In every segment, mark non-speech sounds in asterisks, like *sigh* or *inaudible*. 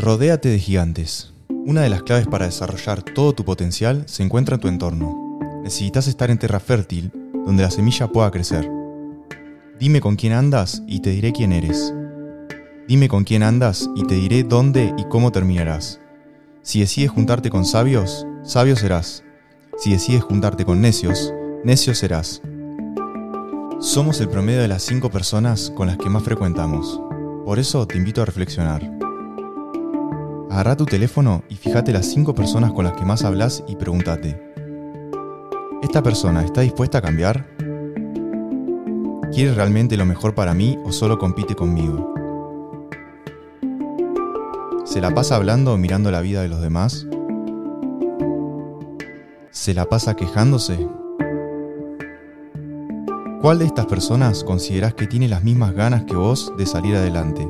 Rodéate de gigantes. Una de las claves para desarrollar todo tu potencial se encuentra en tu entorno. Necesitas estar en tierra fértil, donde la semilla pueda crecer. Dime con quién andas y te diré quién eres. Dime con quién andas y te diré dónde y cómo terminarás. Si decides juntarte con sabios, sabio serás. Si decides juntarte con necios, necio serás. Somos el promedio de las cinco personas con las que más frecuentamos. Por eso te invito a reflexionar. Agarra tu teléfono y fíjate las cinco personas con las que más hablas y pregúntate. ¿Esta persona está dispuesta a cambiar? ¿Quiere realmente lo mejor para mí o solo compite conmigo? ¿Se la pasa hablando o mirando la vida de los demás? ¿Se la pasa quejándose? ¿Cuál de estas personas consideras que tiene las mismas ganas que vos de salir adelante?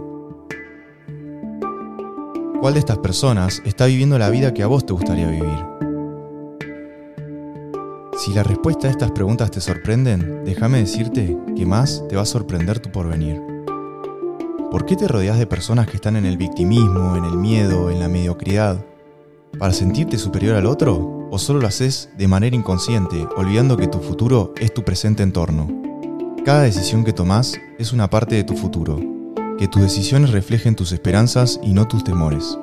¿Cuál de estas personas está viviendo la vida que a vos te gustaría vivir? Si la respuesta a estas preguntas te sorprenden, déjame decirte que más te va a sorprender tu porvenir. ¿Por qué te rodeas de personas que están en el victimismo, en el miedo, en la mediocridad? ¿Para sentirte superior al otro? ¿O solo lo haces de manera inconsciente, olvidando que tu futuro es tu presente entorno? Cada decisión que tomas es una parte de tu futuro. Que tus decisiones reflejen tus esperanzas y no tus temores.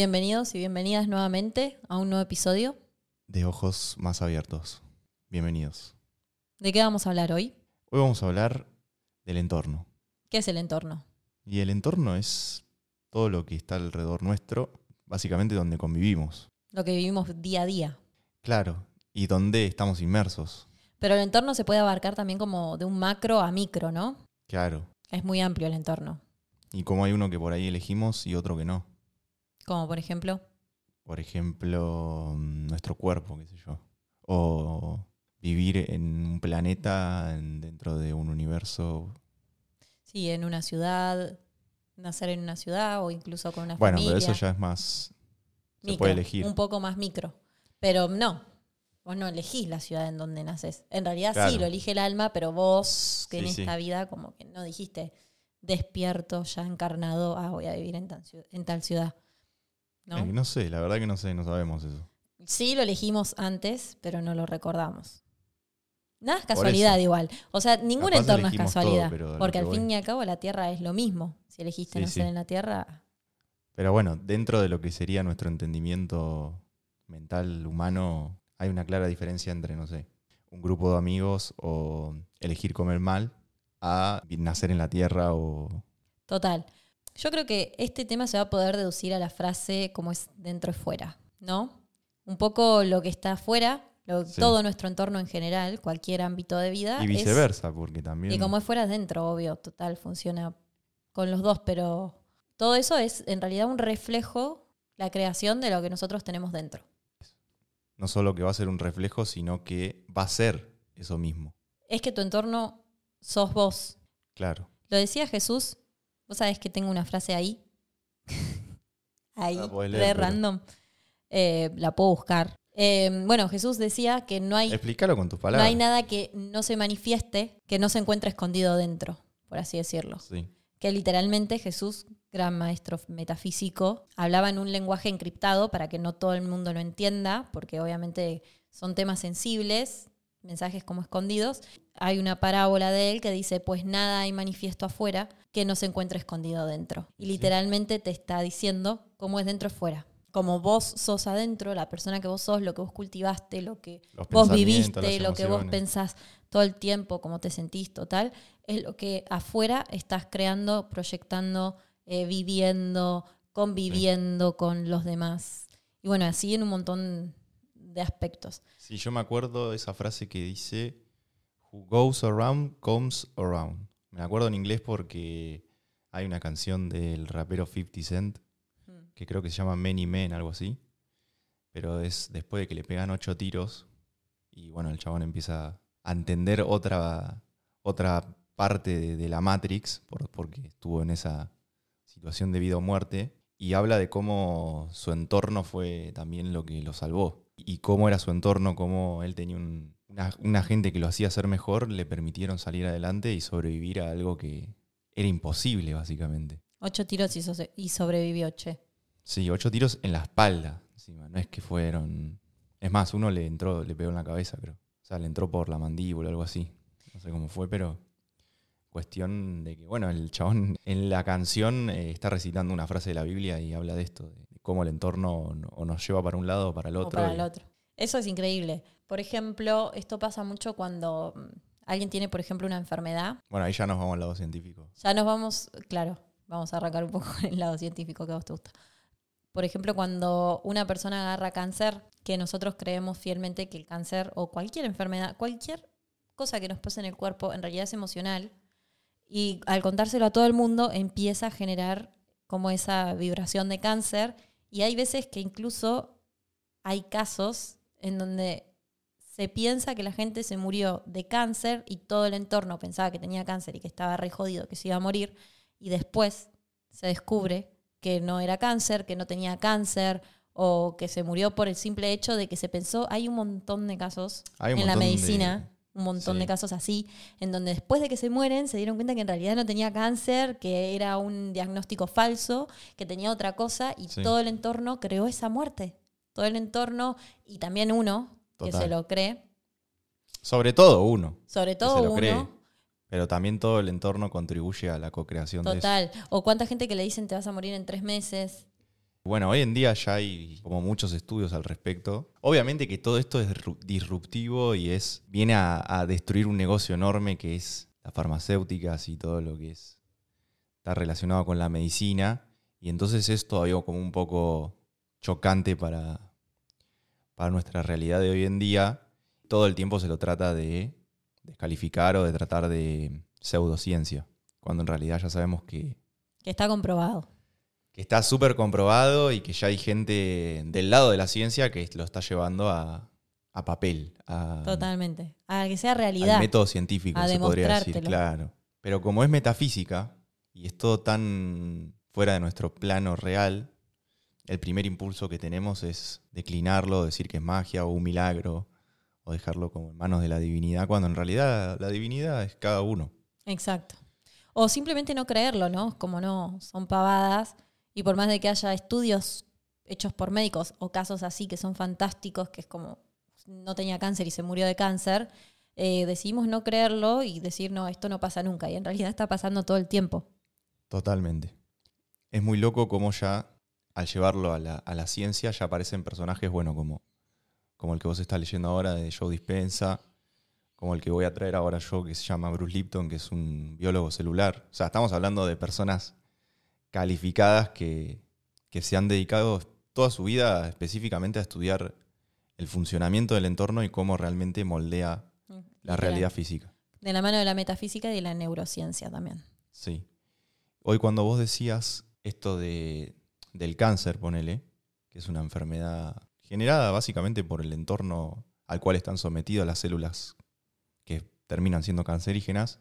Bienvenidos y bienvenidas nuevamente a un nuevo episodio. De ojos más abiertos. Bienvenidos. ¿De qué vamos a hablar hoy? Hoy vamos a hablar del entorno. ¿Qué es el entorno? Y el entorno es todo lo que está alrededor nuestro, básicamente donde convivimos. Lo que vivimos día a día. Claro, y donde estamos inmersos. Pero el entorno se puede abarcar también como de un macro a micro, ¿no? Claro. Es muy amplio el entorno. Y como hay uno que por ahí elegimos y otro que no. Como por ejemplo, Por ejemplo, mm, nuestro cuerpo, qué sé yo. O vivir en un planeta en- dentro de un universo. sí, en una ciudad, nacer en una ciudad o incluso con una Bueno, familia. pero eso ya es más... Se puede elegir. Un poco más micro. Pero no, vos no elegís la ciudad en donde naces. En realidad Claro. sí, lo elige el alma, pero vos que en sí. esta vida como que no dijiste despierto, ya encarnado, ah, voy a vivir en en tal ciudad. ¿No? Eh, no sé, la verdad que no sé, no sabemos eso. Sí lo elegimos antes, pero no lo recordamos. Nada es casualidad igual. O sea, ningún Capaz entorno es todo, casualidad. porque que al voy. fin y al cabo la Tierra es lo mismo. Si elegiste Sí, nacer sí. en la Tierra, Pero bueno, dentro de lo que sería nuestro entendimiento mental humano, hay una clara diferencia entre, no sé, un grupo de amigos o elegir comer mal a nacer en la tierra o... Total. Yo creo que este tema se va a poder deducir a la frase como es dentro y fuera, ¿no? Un poco lo que está afuera, lo- Sí. todo nuestro entorno en general, cualquier ámbito de vida. Y es- viceversa, porque también... y como es fuera es dentro, obvio, total, funciona con los dos, pero todo eso es en realidad un reflejo, la creación de lo que nosotros tenemos dentro. No solo que va a ser un reflejo, sino que va a ser eso mismo. Es que tu entorno sos vos. Claro. Lo decía Jesús, vos sabés que tengo una frase ahí. *laughs* ahí, pero- random. Eh, la puedo buscar. Eh, bueno, Jesús decía que no hay, Explícalo con tus no palabras. hay nada que no se manifieste, que no se encuentre escondido dentro, por así decirlo. Sí. Que literalmente Jesús, gran maestro metafísico, hablaba en un lenguaje encriptado para que no todo el mundo lo entienda, porque obviamente son temas sensibles, mensajes como escondidos. Hay una parábola de él que dice, pues nada hay manifiesto afuera que no se encuentre escondido dentro. Y literalmente te está diciendo cómo es dentro y fuera. Como vos sos adentro, la persona que vos sos, lo que vos cultivaste, lo que Los vos viviste, lo que vos pensás todo el tiempo, cómo te sentís, total, es lo que afuera estás creando, proyectando, eh, viviendo, conviviendo con los demás. Y bueno, así en un montón de aspectos. Sí, yo me acuerdo de esa frase que dice, Who goes around comes around. Me acuerdo en inglés porque hay una canción del rapero 50 Cent Mm. que creo que se llama Many Men, algo así. Pero es después de que le pegan ocho tiros y bueno, el chabón empieza a entender otra, otra parte de, de la Matrix por- porque estuvo en esa situación de vida o muerte y habla de cómo su entorno fue también lo que lo salvó y cómo era su entorno, cómo él tenía un- una, una gente que lo hacía ser mejor, le permitieron salir adelante y sobrevivir a algo que era imposible básicamente. Ocho tiros y, so- y sobrevivió, che. Sí, ocho tiros en la espalda. Encima. No es que fueron. Es más, uno le entró, le pegó en la cabeza, creo. O sea, le entró por la mandíbula o algo así. No sé cómo fue, pero. Cuestión de que, bueno, el chabón en la canción eh, está recitando una frase de la Biblia y habla de esto, de cómo el entorno no- o nos lleva para un lado o para el O otro. para y- el otro. Eso es increíble. Por ejemplo, esto pasa mucho cuando mm, alguien tiene, por ejemplo, una enfermedad. Bueno, ahí ya nos vamos al lado científico. Ya nos vamos, claro, vamos a arrancar un poco *laughs* el lado científico que a vos te gusta. Por ejemplo, cuando una persona agarra cáncer, que nosotros creemos fielmente que el cáncer o cualquier enfermedad, cualquier cosa que nos pase en el cuerpo, en realidad es emocional. Y al contárselo a todo el mundo, empieza a generar como esa vibración de cáncer. Y hay veces que incluso hay casos en donde se piensa que la gente se murió de cáncer y todo el entorno pensaba que tenía cáncer y que estaba re jodido, que se iba a morir, y después se descubre que no era cáncer, que no tenía cáncer, o que se murió por el simple hecho de que se pensó, hay un montón de casos Hay un en la de- medicina, un montón Sí. de casos así, en donde después de que se mueren se dieron cuenta que en realidad no tenía cáncer, que era un diagnóstico falso, que tenía otra cosa, y Sí. todo el entorno creó esa muerte. Todo el entorno, y también uno, que Total. se lo cree, Sobre todo uno, sobre que todo se lo uno. cree. Pero también todo el entorno contribuye a la co-creación de eso. Total. O cuánta gente que le dicen te vas a morir en tres meses. Bueno, hoy en día ya hay como muchos estudios al respecto. Obviamente que todo esto es disru- disruptivo y es viene a, a destruir un negocio enorme que es las farmacéuticas y todo lo que es está relacionado con la medicina. Y entonces es todavía como un poco chocante para, para nuestra realidad de hoy en día. Todo el tiempo se lo trata de descalificar o de tratar de pseudociencia, cuando en realidad ya sabemos que, Que está comprobado. que está súper comprobado y que ya hay gente del lado de la ciencia que lo está llevando a, a papel, a, Totalmente. A que sea al realidad. método científico, a se podría decir, claro. Pero como es metafísica y es todo tan fuera de nuestro plano real, el primer impulso que tenemos es declinarlo, decir que es magia o un milagro, o dejarlo como en manos de la divinidad, cuando en realidad la divinidad es cada uno. Exacto. O simplemente no creerlo, ¿no? Como no, son pavadas. Y por más de que haya estudios hechos por médicos o casos así que son fantásticos, que es como no tenía cáncer y se murió de cáncer, eh, decidimos no creerlo y decir, no, esto no pasa nunca. Y en realidad está pasando todo el tiempo. Totalmente. Es muy loco como ya, al llevarlo a la, a la ciencia, ya aparecen personajes, bueno, como, como el que vos estás leyendo ahora de Joe Dispensa, como el que voy a traer ahora yo, que se llama Bruce Lipton, que es un biólogo celular. O sea, estamos hablando de personas calificadas que, que se han dedicado toda su vida específicamente a estudiar el funcionamiento del entorno y cómo realmente moldea la realidad física. De la mano de la metafísica y de la neurociencia también. Sí. Hoy cuando vos decías esto de, del cáncer, ponele, que es una enfermedad generada básicamente por el entorno al cual están sometidas las células que terminan siendo cancerígenas,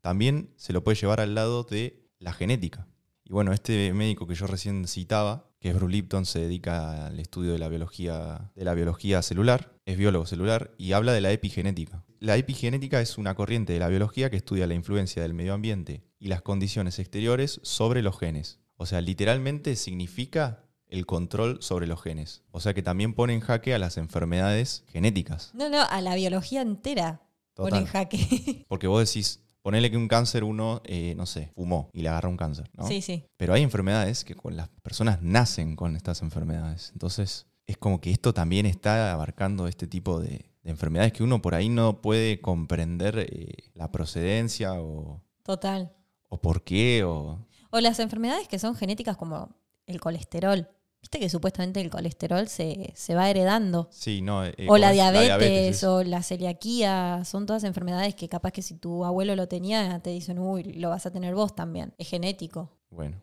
también se lo puede llevar al lado de la genética. Y bueno, este médico que yo recién citaba, que es Bruce Lipton, se dedica al estudio de la biología, de la biología celular, es biólogo celular y habla de la epigenética. La epigenética es una corriente de la biología que estudia la influencia del medio ambiente y las condiciones exteriores sobre los genes. O sea, literalmente significa el control sobre los genes. O sea que también pone en jaque a las enfermedades genéticas. No, no, a la biología entera pone Total. en jaque. *laughs* Porque vos decís, ponele que un cáncer uno, eh, no sé, fumó y le agarra un cáncer, ¿no? Sí, sí. Pero hay enfermedades que con las personas nacen con estas enfermedades. Entonces, es como que esto también está abarcando este tipo de, de enfermedades que uno por ahí no puede comprender eh, la procedencia o, Total. o por qué. O... O las enfermedades que son genéticas como el colesterol. Viste que supuestamente el colesterol se, se va heredando. Sí, no. eh, o ¿cómo la es? diabetes, o la celiaquía, son todas enfermedades que capaz que si tu abuelo lo tenía, te dicen, uy, lo vas a tener vos también. Es genético. Bueno,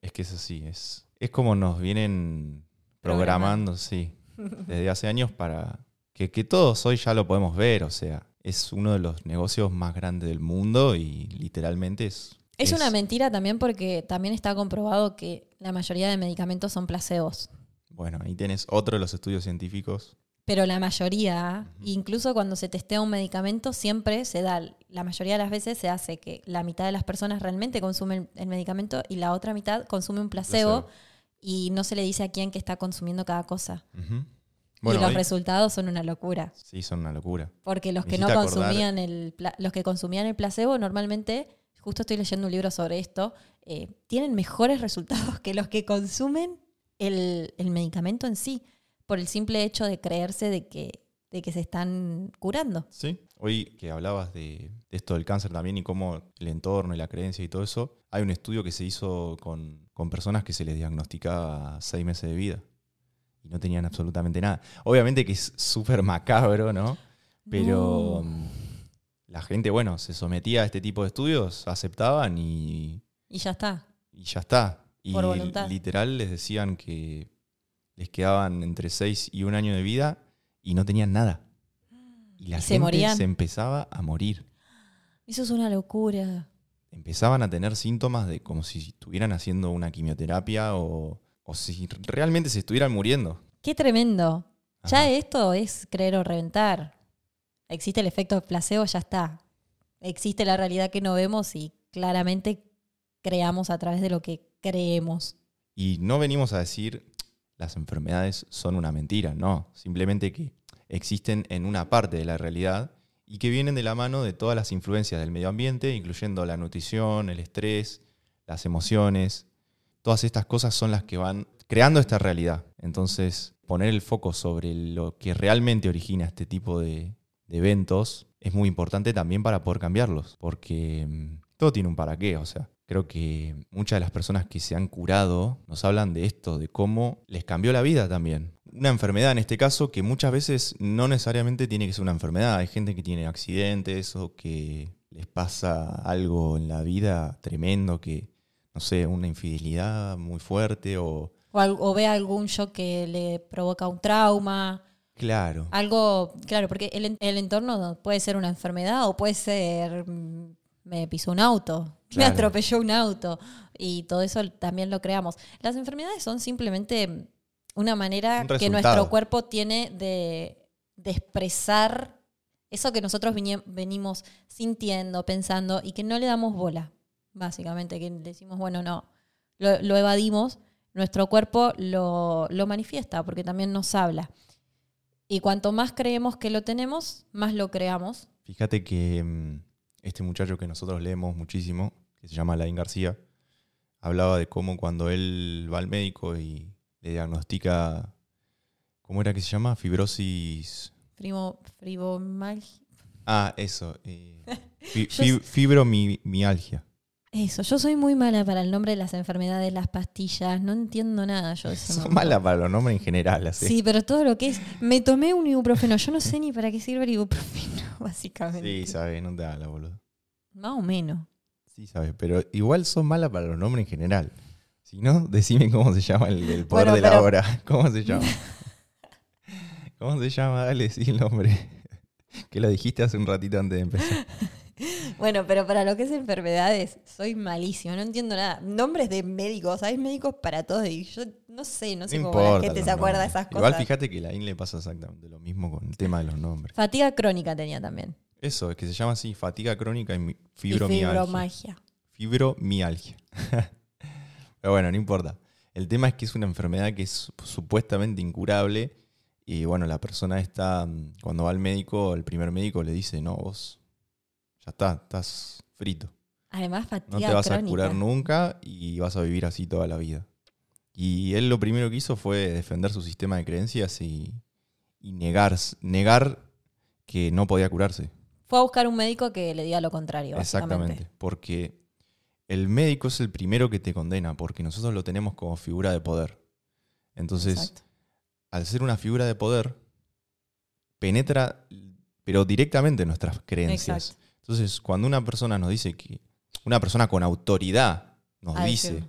es que es así, es, es como nos vienen programando, sí, desde hace años para que, que todos hoy ya lo podemos ver, o sea, es uno de los negocios más grandes del mundo y literalmente es... Es, una mentira también porque también está comprobado que la mayoría de medicamentos son placebos. Bueno, ahí tienes otro de los estudios científicos. Pero la mayoría, incluso cuando se testea un medicamento, siempre se da, la mayoría de las veces se hace que la mitad de las personas realmente consumen el medicamento y la otra mitad consume un placebo, Placebo. y no se le dice a quién que está consumiendo cada cosa. Y los hoy- resultados son una locura. sí, son una locura. Porque los Me que no acordar- consumían el los que consumían el placebo normalmente, justo estoy leyendo un libro sobre esto, eh, tienen mejores resultados que los que consumen el, el medicamento en sí, por el simple hecho de creerse de que, de que se están curando. Sí. Hoy que hablabas de, de esto del cáncer también y cómo el entorno y la creencia y todo eso, hay un estudio que se hizo con, con personas que se les diagnosticaba seis meses de vida y no tenían absolutamente nada. Obviamente que es súper macabro, ¿no? Pero No. La gente, bueno, se sometía a este tipo de estudios, aceptaban y, Y ya está. y ya está. Y Por voluntad. literal les decían que les quedaban entre seis y un año de vida y no tenían nada. Y la ¿Y se gente morían? se empezaba a morir. Eso es una locura. Empezaban a tener síntomas de como si estuvieran haciendo una quimioterapia o, o si realmente se estuvieran muriendo. Qué tremendo. Ya esto es creer o reventar. Existe el efecto placebo, ya está. Existe la realidad que no vemos y claramente creamos a través de lo que creemos. Y no venimos a decir las enfermedades son una mentira, no. Simplemente que existen en una parte de la realidad y que vienen de la mano de todas las influencias del medio ambiente, incluyendo la nutrición, el estrés, las emociones. Todas estas cosas son las que van creando esta realidad. Entonces, poner el foco sobre lo que realmente origina este tipo de, de eventos es muy importante también para poder cambiarlos, porque mm, todo tiene un para qué, o sea, creo que muchas de las personas que se han curado nos hablan de esto, de cómo les cambió la vida también. Una enfermedad en este caso que muchas veces no necesariamente tiene que ser una enfermedad, hay gente que tiene accidentes o que les pasa algo en la vida tremendo que, no sé, una infidelidad muy fuerte o... O, o ve algún shock que le provoca un trauma. Claro. Algo, claro, porque el, el entorno puede ser una enfermedad o puede ser mm, me pisó un auto, me atropelló un auto y todo eso también lo creamos. Las enfermedades son simplemente una manera Un que nuestro cuerpo tiene de, de expresar eso que nosotros venimos sintiendo, pensando y que no le damos bola, básicamente, que decimos, bueno, no, lo, lo evadimos, nuestro cuerpo lo, lo manifiesta porque también nos habla. Y cuanto más creemos que lo tenemos, más lo creamos. Fíjate que mm, este muchacho que nosotros leemos muchísimo, que se llama Laín García, hablaba de cómo cuando él va al médico y le diagnostica, ¿cómo era que se llama? Fibrosis. Frimo. Ah, eso. eh, *laughs* fi- Yo fi- fibromialgia. Eso, yo soy muy mala para el nombre de las enfermedades, las pastillas, no entiendo nada yo mundo. malas para los nombres en general, así. Sí, pero todo lo que es. Me tomé un ibuprofeno, yo no sé ni para qué sirve el ibuprofeno, *laughs* básicamente. Sí, sabes, no te da la boludo. Más o menos. Sí, sabes, pero igual son malas para los nombres en general. Si no, decime cómo se llama el, el poder Bueno, de la pero- hora. *laughs* ¿Cómo se llama? *laughs* ¿Cómo se llama? Dale, sí el nombre. Que lo dijiste hace un ratito antes de empezar. Bueno, pero para lo que es enfermedades, soy malísimo, no entiendo nada. Nombres de médicos, hay médicos para todo y yo no sé, no sé No cómo la gente se acuerda de esas cosas. Igual fíjate que a la IN le pasa exactamente lo mismo con el tema de los nombres. Fatiga crónica tenía también. Eso, es que se llama así, fatiga crónica y mi- Y fibromialgia. fibromagia. Fibromialgia. *laughs* Pero bueno, no importa. El tema es que es una enfermedad que es supuestamente incurable y bueno, la persona está, mm, cuando va al médico, el primer médico le dice, no, vos ya está, estás frito. Además, fatiga No te vas crónica. a curar nunca y vas a vivir así toda la vida. Y él lo primero que hizo fue defender su sistema de creencias y, y negar, negar que no podía curarse. Fue a buscar un médico que le diga lo contrario. Exactamente, porque el médico es el primero que te condena, porque nosotros lo tenemos como figura de poder. Entonces, Exacto. al ser una figura de poder, penetra, pero directamente en nuestras creencias. Exacto. Entonces, cuando una persona nos dice que, una persona con autoridad nos dice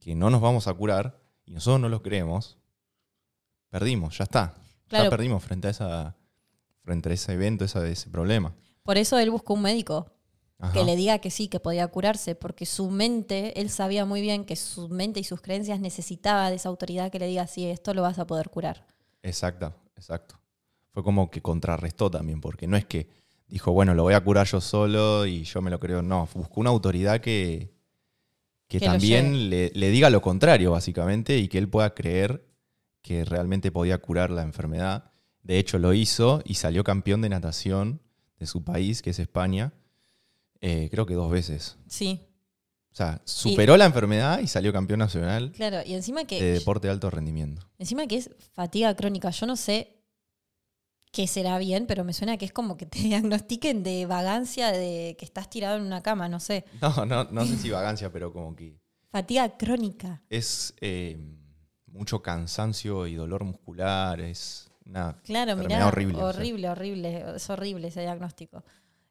que no nos vamos a curar y nosotros no lo creemos, perdimos, ya está. Claro. Ya perdimos frente a esa frente a ese evento, esa, ese problema. Por eso él buscó un médico Ajá. que le diga que sí, que podía curarse, porque su mente, él sabía muy bien que su mente y sus creencias necesitaba de esa autoridad que le diga, sí, esto lo vas a poder curar. Exacto, exacto. Fue como que contrarrestó también, porque no es que dijo, bueno, lo voy a curar yo solo y yo me lo creo. No, buscó una autoridad que, que, también le, le diga lo contrario, básicamente, y que él pueda creer que realmente podía curar la enfermedad. De hecho, lo hizo y salió campeón de natación de su país, que es España, eh, creo que dos veces. Sí, O sea, superó la enfermedad y salió campeón nacional claro. Y encima que, de deporte de alto rendimiento. encima que es fatiga crónica, yo no sé qué será bien, pero me suena que es como que te *laughs* diagnostiquen de vagancia, de que estás tirado en una cama, no sé. No, no, no sé si vagancia, pero como que Fatiga crónica. es eh, mucho cansancio y dolor muscular, es una Claro, mirá, horrible. horrible, o sea. horrible, es horrible ese diagnóstico.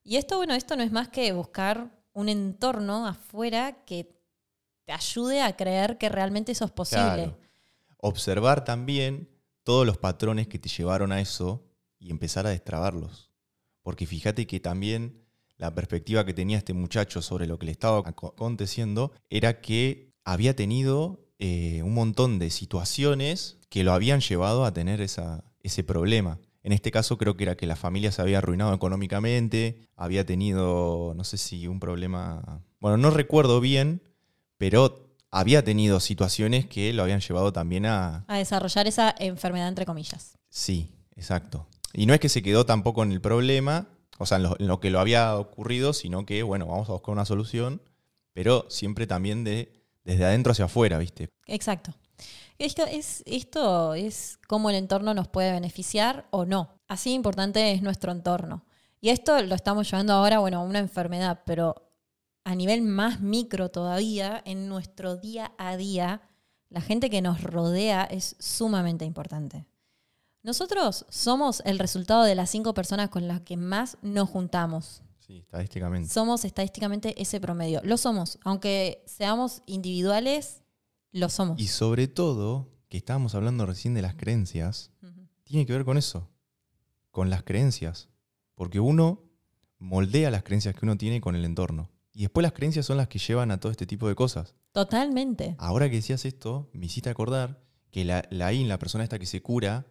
Y esto, bueno, esto no es más que buscar un entorno afuera que te ayude a creer que realmente eso es posible. Claro. Observar también todos los patrones que te llevaron a eso y empezar a destrabarlos. Porque fíjate que también la perspectiva que tenía este muchacho sobre lo que le estaba aco- aconteciendo era que había tenido eh, un montón de situaciones que lo habían llevado a tener esa- ese problema. En este caso creo que era que la familia se había arruinado económicamente, había tenido, no sé si un problema, bueno, no recuerdo bien, pero había tenido situaciones que lo habían llevado también a... A desarrollar esa enfermedad, entre comillas. Sí, exacto. Y no es que se quedó tampoco en el problema, o sea, en lo, que lo había ocurrido, sino que, bueno, vamos a buscar una solución, pero siempre también de, desde adentro hacia afuera, ¿viste? Exacto. Esto es, esto es cómo el entorno nos puede beneficiar o no. Así importante es nuestro entorno. Y esto lo estamos llevando ahora, bueno, a una enfermedad, pero a nivel más micro todavía, en nuestro día a día, la gente que nos rodea es sumamente importante. Nosotros somos el resultado de las cinco personas con las que más nos juntamos. Sí, estadísticamente. Somos estadísticamente ese promedio. Lo somos. Aunque seamos individuales, lo somos. Y sobre todo, que estábamos hablando recién de las creencias, tiene que ver con eso, con las creencias. Porque uno moldea las creencias que uno tiene con el entorno. Y después las creencias son las que llevan a todo este tipo de cosas. Totalmente. Ahora que decías esto, me hiciste acordar que la, la IN, la persona esta que se cura,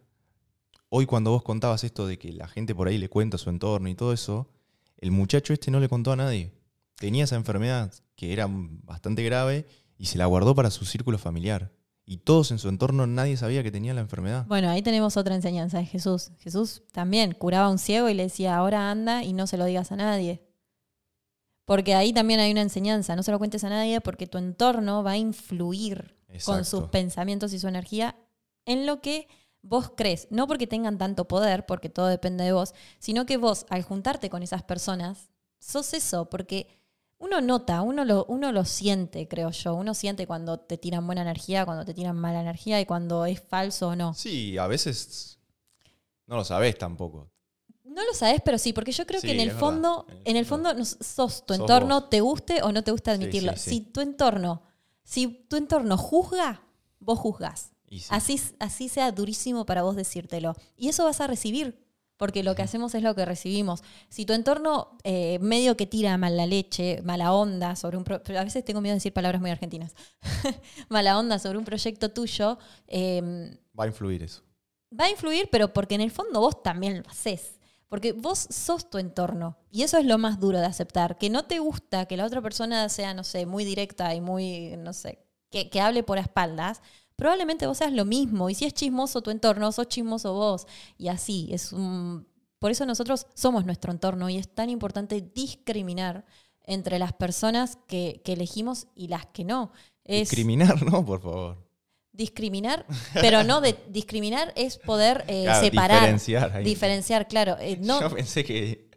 hoy cuando vos contabas esto de que la gente por ahí le cuenta su entorno y todo eso, el muchacho este no le contó a nadie. Tenía esa enfermedad que era bastante grave y se la guardó para su círculo familiar. Y todos en su entorno nadie sabía que tenía la enfermedad. Bueno, ahí tenemos otra enseñanza de Jesús. Jesús también curaba a un ciego y le decía, ahora anda y no se lo digas a nadie. Porque ahí también hay una enseñanza, no se lo cuentes a nadie porque tu entorno va a influir con sus pensamientos y su energía en lo que vos crees. No porque tengan tanto poder, porque todo depende de vos, sino que vos, al juntarte con esas personas, sos eso, porque uno nota, uno lo, uno lo siente, creo yo. Uno siente cuando te tiran buena energía, cuando te tiran mala energía y cuando es falso o no. Sí, a veces no lo sabés tampoco. No lo sabes, pero sí, porque yo creo Sí, que en el fondo, verdad. en el fondo no- sos tu Sos entorno, vos. te guste o no te gusta admitirlo. sí, sí. Si tu entorno, si tu entorno juzga, vos juzgas. Sí. Así, así sea durísimo para vos decírtelo. Y eso vas a recibir, porque lo que hacemos es lo que recibimos. Si tu entorno eh, medio que tira mala leche, mala onda sobre un... pro- pero a veces tengo miedo de decir palabras muy argentinas. *laughs* mala onda sobre un proyecto tuyo, eh, Va a influir eso. va a influir, pero porque en el fondo vos también lo haces. Porque vos sos tu entorno. Y eso es lo más duro de aceptar. Que no te gusta que la otra persona sea, no sé, muy directa y muy, no sé, que, que hable por espaldas. Probablemente vos seas lo mismo. Y si es chismoso tu entorno, sos chismoso vos. Y así. Es un... Por eso nosotros somos nuestro entorno. Y es tan importante discriminar entre las personas que, que elegimos y las que no. Es Discriminar, ¿no? Por favor. discriminar, pero no de discriminar es poder eh, Claro, separar, diferenciar ahí. diferenciar, claro. eh, no, Yo pensé que,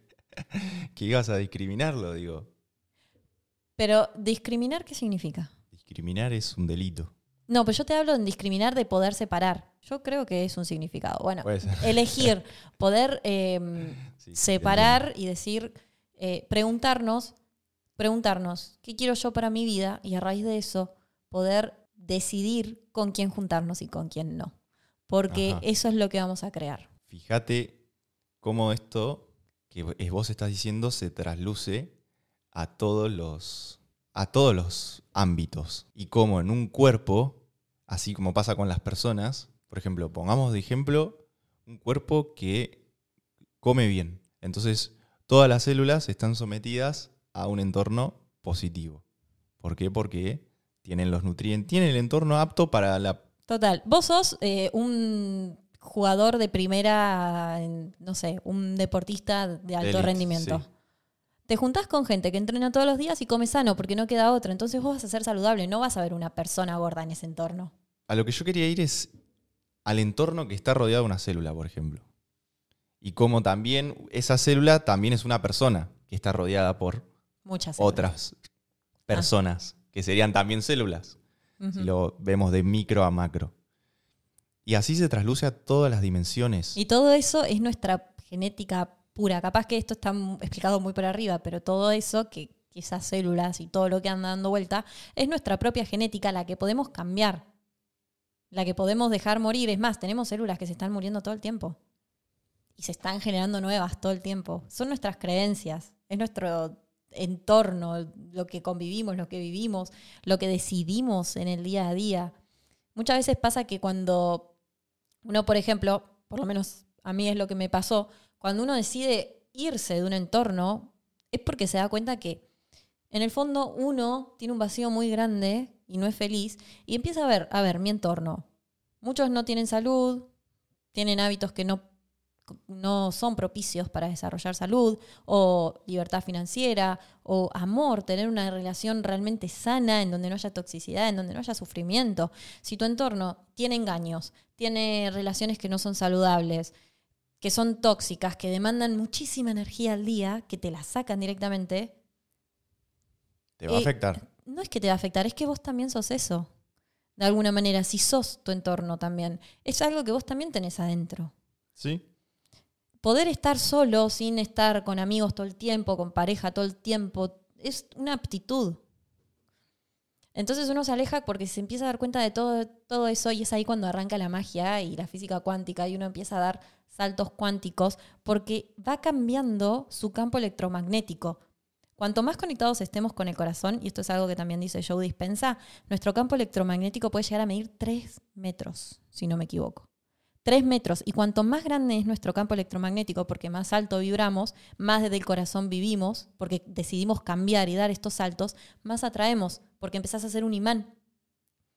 *laughs* que ibas a discriminarlo, digo. pero discriminar, ¿qué significa? Discriminar es un delito. No, pero yo te hablo en discriminar de poder separar. Yo creo que es un significado. Bueno, elegir, poder eh, *laughs* Sí, separar y decir, eh, preguntarnos, preguntarnos, ¿qué quiero yo para mi vida? Y a raíz de eso, poder decidir con quién juntarnos y con quién no. Porque Ajá. eso es lo que vamos a crear. Fíjate cómo esto que vos estás diciendo se trasluce a todos los a todos los ámbitos y cómo en un cuerpo, así como pasa con las personas, por ejemplo, pongamos de ejemplo un cuerpo que come bien. Entonces, todas las células están sometidas a un entorno positivo. ¿Por qué? Porque tienen los nutrientes, tienen el entorno apto para la Total. Vos sos eh, un jugador de primera, no sé, un deportista de alto rendimiento. sí. Te juntás con gente que entrena todos los días y come sano porque no queda otra. Entonces vos vas a ser saludable, no vas a ver una persona gorda en ese entorno. A lo que yo quería ir es al entorno que está rodeado de una célula, por ejemplo. Y como también esa célula también es una persona que está rodeada por Muchas células. otras personas, que serían también células, si lo vemos de micro a macro. Y así se trasluce a todas las dimensiones. Y todo eso es nuestra genética pura. Capaz que esto está explicado muy por arriba, pero todo eso, que esas células y todo lo que anda dando vuelta, es nuestra propia genética la que podemos cambiar, la que podemos dejar morir. Es más, tenemos células que se están muriendo todo el tiempo y se están generando nuevas todo el tiempo. Son nuestras creencias, es nuestro entorno, lo que convivimos, lo que vivimos, lo que decidimos en el día a día. Muchas veces pasa que cuando uno, por ejemplo, por lo menos a mí es lo que me pasó, cuando uno decide irse de un entorno, es porque se da cuenta que en el fondo uno tiene un vacío muy grande y no es feliz y empieza a ver, a ver, mi entorno. Muchos no tienen salud, tienen hábitos que no, no son propicios para desarrollar salud o libertad financiera o amor, tener una relación realmente sana en donde no haya toxicidad, en donde no haya sufrimiento. Si tu entorno tiene engaños, tiene relaciones que no son saludables, que son tóxicas, que demandan muchísima energía al día, que te la sacan directamente, Te va a eh, afectar. no es que te va a afectar, es que vos también sos eso. De alguna manera, si sos tu entorno también, es algo que vos también tenés adentro. ¿Sí? Poder estar solo sin estar con amigos todo el tiempo, con pareja todo el tiempo, es una aptitud. Entonces uno se aleja porque se empieza a dar cuenta de todo, todo eso y es ahí cuando arranca la magia y la física cuántica y uno empieza a dar saltos cuánticos porque va cambiando su campo electromagnético. Cuanto más conectados estemos con el corazón, y esto es algo que también dice Joe Dispensa, nuestro campo electromagnético puede llegar a medir 3 metros, si no me equivoco. 3 metros. Y cuanto más grande es nuestro campo electromagnético, porque más alto vibramos, más desde el corazón vivimos, porque decidimos cambiar y dar estos saltos, más atraemos, porque empezás a ser un imán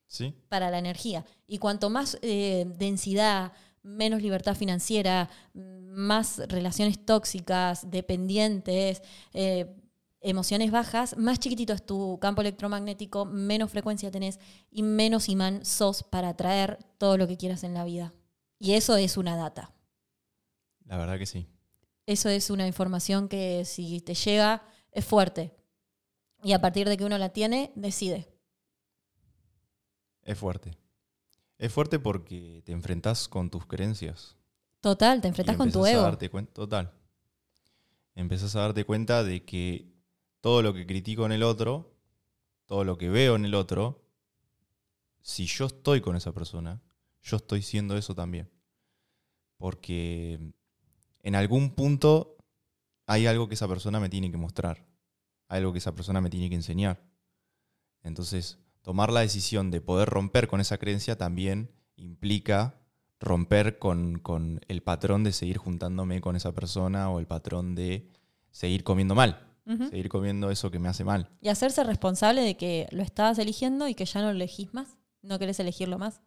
¿Sí? para la energía. Y cuanto más eh, densidad, menos libertad financiera, más relaciones tóxicas, dependientes, eh, emociones bajas, más chiquitito es tu campo electromagnético, menos frecuencia tenés y menos imán sos para atraer todo lo que quieras en la vida. Y eso es una data. La verdad que sí. Eso es una información que si te llega es fuerte. Y a partir de que uno la tiene, decide. Es fuerte. Es fuerte porque te enfrentás con tus creencias. Total, te enfrentas con tu empezás a ego. darte cuen- total. Empezás a darte cuenta de que todo lo que critico en el otro, todo lo que veo en el otro, si yo estoy con esa persona, yo estoy siendo eso también. Porque en algún punto hay algo que esa persona me tiene que mostrar, algo que esa persona me tiene que enseñar. Entonces, tomar la decisión de poder romper con esa creencia también implica romper con, con el patrón de seguir juntándome con esa persona o el patrón de seguir comiendo mal, seguir comiendo eso que me hace mal. Y hacerse responsable de que lo estabas eligiendo y que ya no lo elegís más, no querés elegirlo más.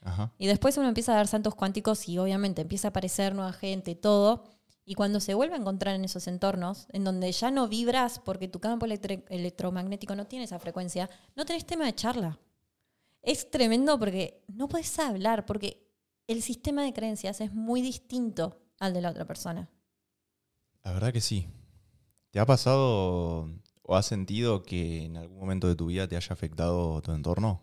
Ajá. Y después uno empieza a dar saltos cuánticos y obviamente empieza a aparecer nueva gente, todo. Y cuando se vuelve a encontrar en esos entornos, en donde ya no vibras porque tu campo electromagnético no tiene esa frecuencia, no tenés tema de charla. Es tremendo porque no puedes hablar, porque el sistema de creencias es muy distinto al de la otra persona. La verdad que sí. ¿Te ha pasado o has sentido que en algún momento de tu vida te haya afectado tu entorno?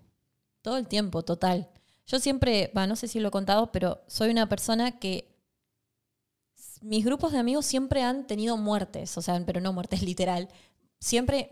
todo el tiempo, total. Yo siempre, no sé si lo he contado, pero soy una persona que mis grupos de amigos siempre han tenido muertes, o sea, pero no muertes literal. Siempre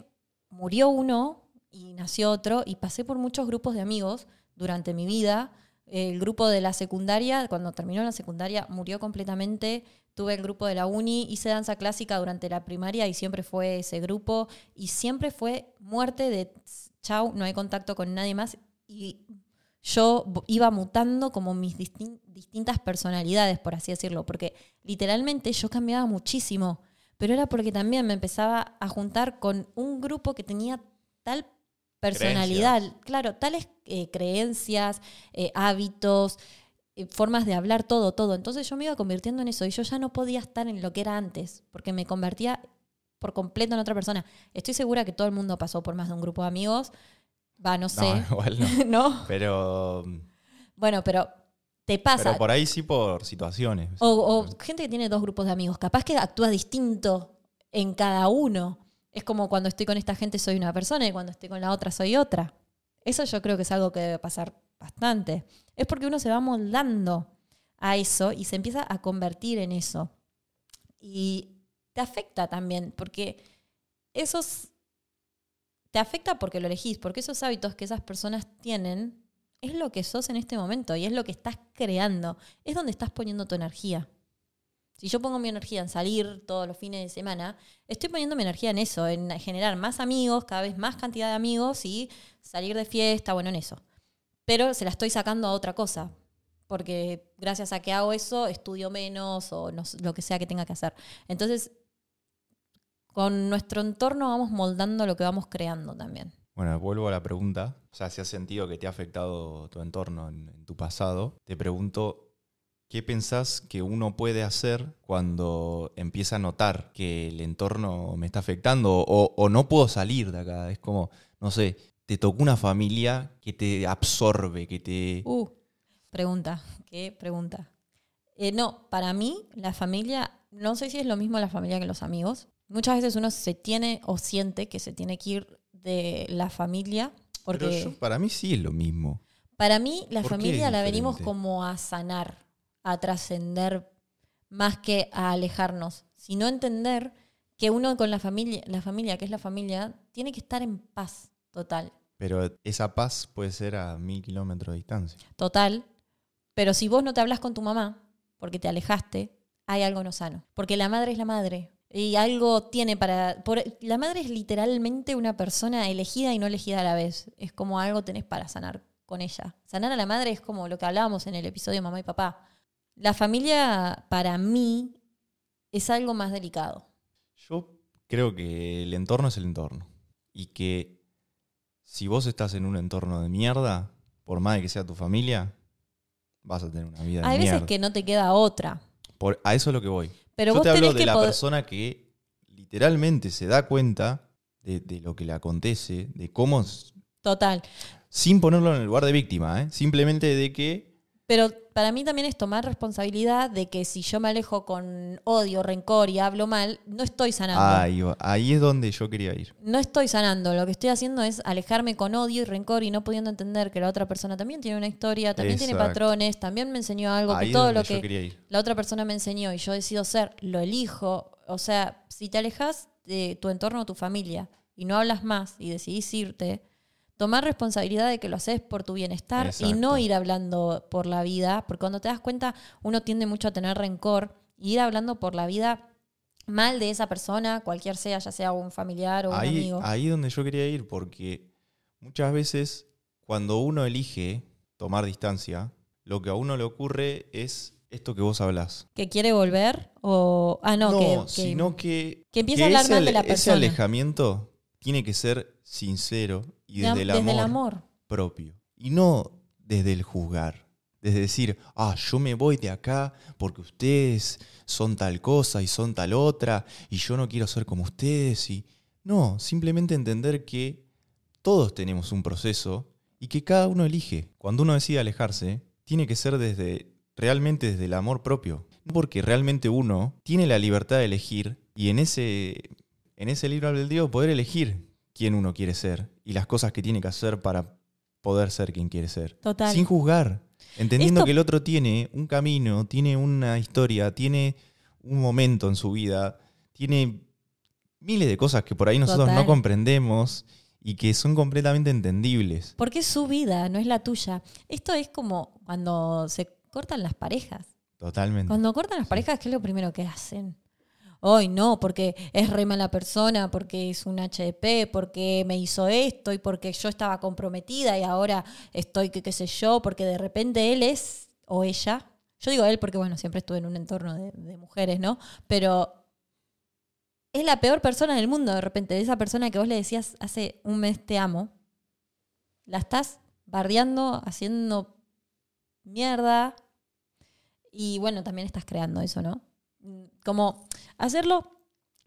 murió uno y nació otro y pasé por muchos grupos de amigos durante mi vida. El grupo de la secundaria, cuando terminó la secundaria, murió completamente. Tuve el grupo de la uni, hice danza clásica durante la primaria y siempre fue ese grupo. Y siempre fue muerte de chau, no hay contacto con nadie más. Y yo iba mutando como mis distintas personalidades, por así decirlo, porque literalmente yo cambiaba muchísimo, pero era porque también me empezaba a juntar con un grupo que tenía tal personalidad, claro, tales eh, creencias, eh, hábitos, eh, formas de hablar, todo, todo. Entonces yo me iba convirtiendo en eso y yo ya no podía estar en lo que era antes, porque me convertía por completo en otra persona. Estoy segura que todo el mundo pasó por más de un grupo de amigos Va, no sé. No, *laughs* igual *laughs* no. Pero. Bueno, pero te pasa. Pero por ahí sí por situaciones. O, gente que tiene dos grupos de amigos. Capaz que actúa distinto en cada uno. Es como cuando estoy con esta gente soy una persona y cuando estoy con la otra soy otra. Eso yo creo que es algo que debe pasar bastante. Es porque uno se va moldando a eso y se empieza a convertir en eso. Y te afecta también, porque esos te afecta porque lo elegís, porque esos hábitos que esas personas tienen es lo que sos en este momento y es lo que estás creando, es donde estás poniendo tu energía. Si yo pongo mi energía en salir todos los fines de semana, estoy poniendo mi energía en eso, en generar más amigos, cada vez más cantidad de amigos y salir de fiesta, bueno, en eso. Pero se la estoy sacando a otra cosa, porque gracias a que hago eso estudio menos o lo que sea que tenga que hacer. Entonces, con nuestro entorno vamos moldando lo que vamos creando también. Bueno, vuelvo a la pregunta. O sea, si has sentido que te ha afectado tu entorno en, tu pasado, te pregunto, ¿qué pensás que uno puede hacer cuando empieza a notar que el entorno me está afectando o, no puedo salir de acá? Es como, no sé, te tocó una familia que te absorbe, que te... Uh, pregunta, ¿qué pregunta? Eh, no, para mí la familia, no sé si es lo mismo la familia que los amigos, Muchas veces uno se tiene o siente que se tiene que ir de la familia. Porque para mí sí es lo mismo. Para mí la familia la venimos como a sanar, a trascender, más que a alejarnos, sino entender que uno con la familia, la familia que es la familia, tiene que estar en paz total. Pero esa paz puede ser a mil kilómetros de distancia. Total. Pero si vos no te hablas con tu mamá, porque te alejaste, hay algo no sano. Porque la madre es la madre. Y algo tiene para... la madre es literalmente una persona elegida y no elegida a la vez. Es como algo tenés para sanar con ella. Sanar a la madre es como lo que hablábamos en el episodio Mamá y Papá. La familia, para mí, es algo más delicado. Yo creo que el entorno es el entorno. Y que si vos estás en un entorno de mierda, por más de que sea tu familia, vas a tener una vida de Hay veces que no te queda otra. Por, a eso es lo que voy. Pero Yo te hablo de la persona que literalmente se da cuenta de, lo que le acontece, de cómo... Total. Sin ponerlo en el lugar de víctima, ¿eh? simplemente de que... Pero para mí también es tomar responsabilidad de que si yo me alejo con odio, rencor y hablo mal, no estoy sanando. Ahí, ahí es donde yo quería ir. No estoy sanando. Lo que estoy haciendo es alejarme con odio y rencor y no pudiendo entender que la otra persona también tiene una historia, también tiene patrones, también me enseñó algo, que todo lo que la otra persona me enseñó y yo decido ser, lo elijo. O sea, si te alejas de tu entorno, tu familia, y no hablas más y decidís irte, tomar responsabilidad de que lo haces por tu bienestar y no ir hablando por la vida, porque cuando te das cuenta uno tiende mucho a tener rencor y ir hablando por la vida mal de esa persona, cualquier sea, ya sea un familiar o un amigo. Ahí donde yo quería ir, porque muchas veces cuando uno elige tomar distancia, lo que a uno le ocurre es esto que vos hablas. ¿Que quiere volver? O. Ah, no, que, sino que. Que empieza a hablar mal de la persona. Ese alejamiento tiene que ser sincero y desde, el, amor desde el amor propio. Y no desde el juzgar. Desde decir, ah, yo me voy de acá porque ustedes son tal cosa y son tal otra y yo no quiero ser como ustedes. Y no, simplemente entender que todos tenemos un proceso y que cada uno elige. Cuando uno decide alejarse, tiene que ser desde realmente desde el amor propio. Porque realmente uno tiene la libertad de elegir y en ese, en ese libro albedrío poder elegir quién uno quiere ser y las cosas que tiene que hacer para poder ser quien quiere ser. Total. Sin juzgar. Entendiendo Esto- que el otro tiene un camino, tiene una historia, tiene un momento en su vida, tiene miles de cosas que por ahí nosotros Total. no comprendemos y que son completamente entendibles. Porque es su vida, no es la tuya. Esto es como cuando se cortan las parejas. Totalmente. Cuando cortan las parejas, ¿qué es lo primero que hacen? Hoy no, porque es re mala persona, porque es un HDP, porque me hizo esto y porque yo estaba comprometida y ahora estoy, que qué sé yo, porque de repente él es o ella. Yo digo él porque, bueno, siempre estuve en un entorno de, de mujeres, ¿no? Pero es la peor persona del mundo de repente. Esa persona que vos le decías hace un mes te amo, la estás bardeando, haciendo mierda. Y bueno, también estás creando eso, ¿no? Como hacerlo,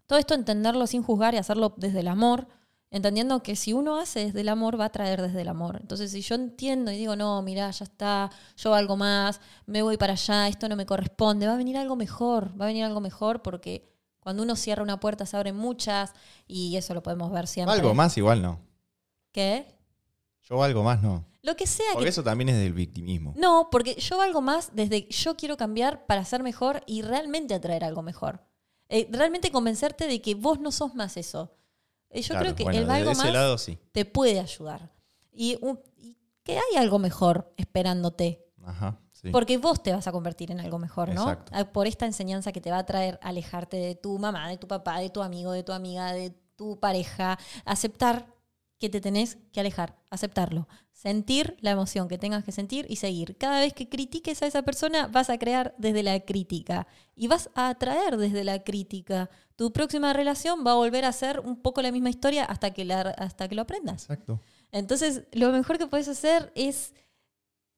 todo esto entenderlo sin juzgar y hacerlo desde el amor, entendiendo que si uno hace desde el amor, va a traer desde el amor. Entonces, si yo entiendo y digo, no, mira, ya está, yo algo más, me voy para allá, esto no me corresponde, va a venir algo mejor, va a venir algo mejor porque cuando uno cierra una puerta se abren muchas y eso lo podemos ver siempre. Algo más igual no. ¿Qué? Yo algo más no. Lo que sea Porque que eso también es del victimismo. No, porque yo valgo más desde yo quiero cambiar para ser mejor y realmente atraer algo mejor. Eh, realmente convencerte de que vos no sos más eso. Eh, yo Claro, creo que bueno, el valgo más lado sí. te puede ayudar. Y, un- y que hay algo mejor esperándote. Ajá. sí. Porque vos te vas a convertir en algo mejor, ¿no? Exacto. Ah, Por esta enseñanza que te va a traer alejarte de tu mamá, de tu papá, de tu amigo, de tu amiga, de tu pareja. Aceptar que te tenés que alejar, aceptarlo. Sentir la emoción que tengas que sentir y seguir. Cada vez que critiques a esa persona, vas a crear desde la crítica y vas a atraer desde la crítica. Tu próxima relación va a volver a ser un poco la misma historia hasta que, la, hasta que lo aprendas. Exacto. Entonces, lo mejor que puedes hacer es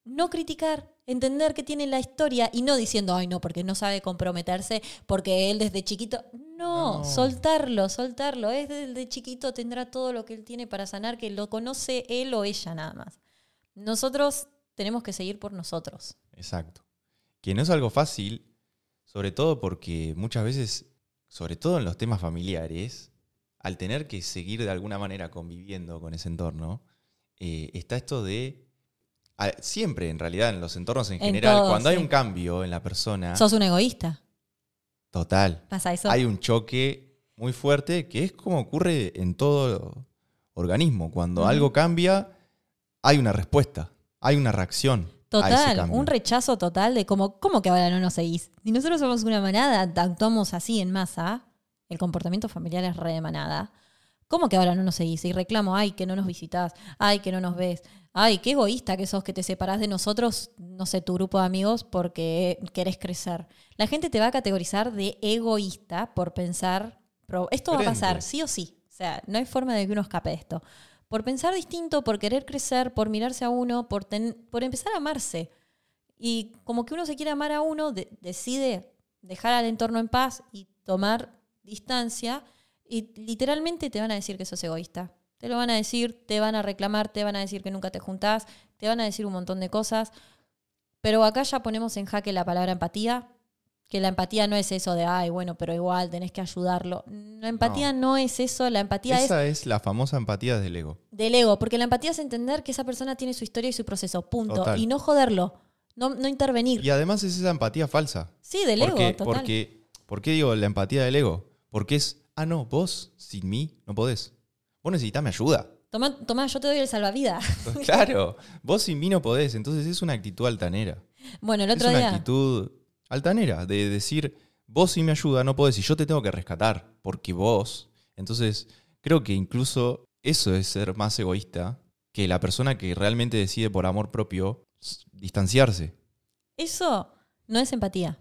no criticar, entender que tiene la historia y no diciendo, ay, no, porque no sabe comprometerse, porque él desde chiquito. No, No. soltarlo, soltarlo. Es desde chiquito, tendrá todo lo que él tiene para sanar, que lo conoce él o ella nada más. Nosotros tenemos que seguir por nosotros. Exacto. Que no es algo fácil, sobre todo porque muchas veces, sobre todo en los temas familiares, al tener que seguir de alguna manera conviviendo con ese entorno, eh, está esto de... a- Siempre, en realidad, en los entornos en En general, cuando hay un cambio en la persona, ¿Sos un egoísta? total, ¿Pasa eso? hay un choque muy fuerte que es como ocurre en todo organismo. Cuando algo cambia, hay una respuesta, hay una reacción. Total, un rechazo total de como, ¿cómo que ahora no nos seguís? Si nosotros somos una manada, actuamos así en masa, el comportamiento familiar es re de manada. ¿Cómo que ahora no nos seguís? Y reclamo, ay, que no nos visitas, ay, que no nos ves, ay, qué egoísta que sos, que te separás de nosotros, no sé, tu grupo de amigos porque querés crecer. La gente te va a categorizar de egoísta por pensar, esto va a pasar, sí o sí. O sea, no hay forma de que uno escape de esto. Por pensar distinto, por querer crecer, por mirarse a uno, por, ten- por empezar a amarse. Y como que uno se quiere amar a uno, de- decide dejar al entorno en paz y tomar distancia. Y literalmente te van a decir que sos egoísta. Te lo van a decir, te van a reclamar, te van a decir que nunca te juntás, te van a decir un montón de cosas. Pero acá ya ponemos en jaque la palabra empatía, que la empatía no es eso de, ay, bueno, pero igual tenés que ayudarlo. La empatía no, es eso, la empatía es Esa es la famosa empatía del ego. del ego, porque la empatía es entender que esa persona tiene su historia y su proceso, punto. Total. Y no joderlo, no, no intervenir. Y además es esa empatía falsa. sí, del porque, ego, total. Porque, ¿Por qué digo la empatía del ego? Porque es, ah, no, vos sin mí no podés. Vos necesitas mi ayuda. Tomá, tomá, yo te doy el salvavidas. *laughs* claro, vos sin mí no podés. Entonces es una actitud altanera. bueno, el otro es una día. actitud altanera de decir, vos sin mi ayuda no podés y yo te tengo que rescatar porque vos. Entonces creo que incluso eso es ser más egoísta que la persona que realmente decide por amor propio distanciarse. Eso no es empatía.